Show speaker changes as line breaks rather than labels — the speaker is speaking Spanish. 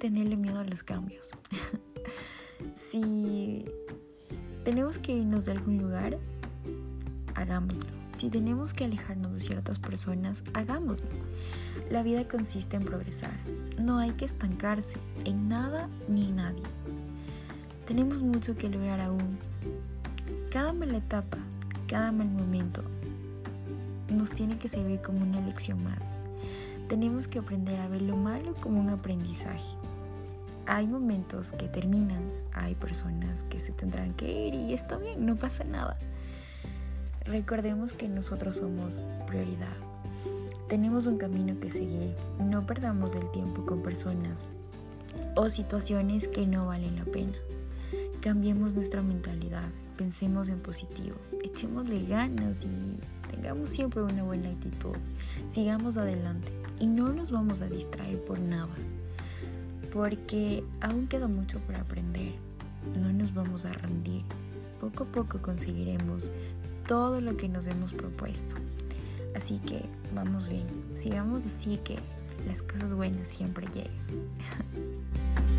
tenerle miedo a los cambios. si tenemos que irnos de algún lugar, hagámoslo. Si tenemos que alejarnos de ciertas personas, hagámoslo. La vida consiste en progresar. No hay que estancarse en nada ni en nadie. Tenemos mucho que lograr aún. Cada mala etapa, cada mal momento nos tiene que servir como una lección más. Tenemos que aprender a ver lo malo como un aprendizaje. Hay momentos que terminan, hay personas que se tendrán que ir y está bien, no pasa nada. Recordemos que nosotros somos prioridad. Tenemos un camino que seguir. No perdamos el tiempo con personas o situaciones que no valen la pena. Cambiemos nuestra mentalidad, pensemos en positivo, echémosle ganas y tengamos siempre una buena actitud. Sigamos adelante y no nos vamos a distraer por nada, porque aún queda mucho por aprender. No nos vamos a rendir. Poco a poco conseguiremos todo lo que nos hemos propuesto. Así que vamos bien, sigamos así que las cosas buenas siempre lleguen.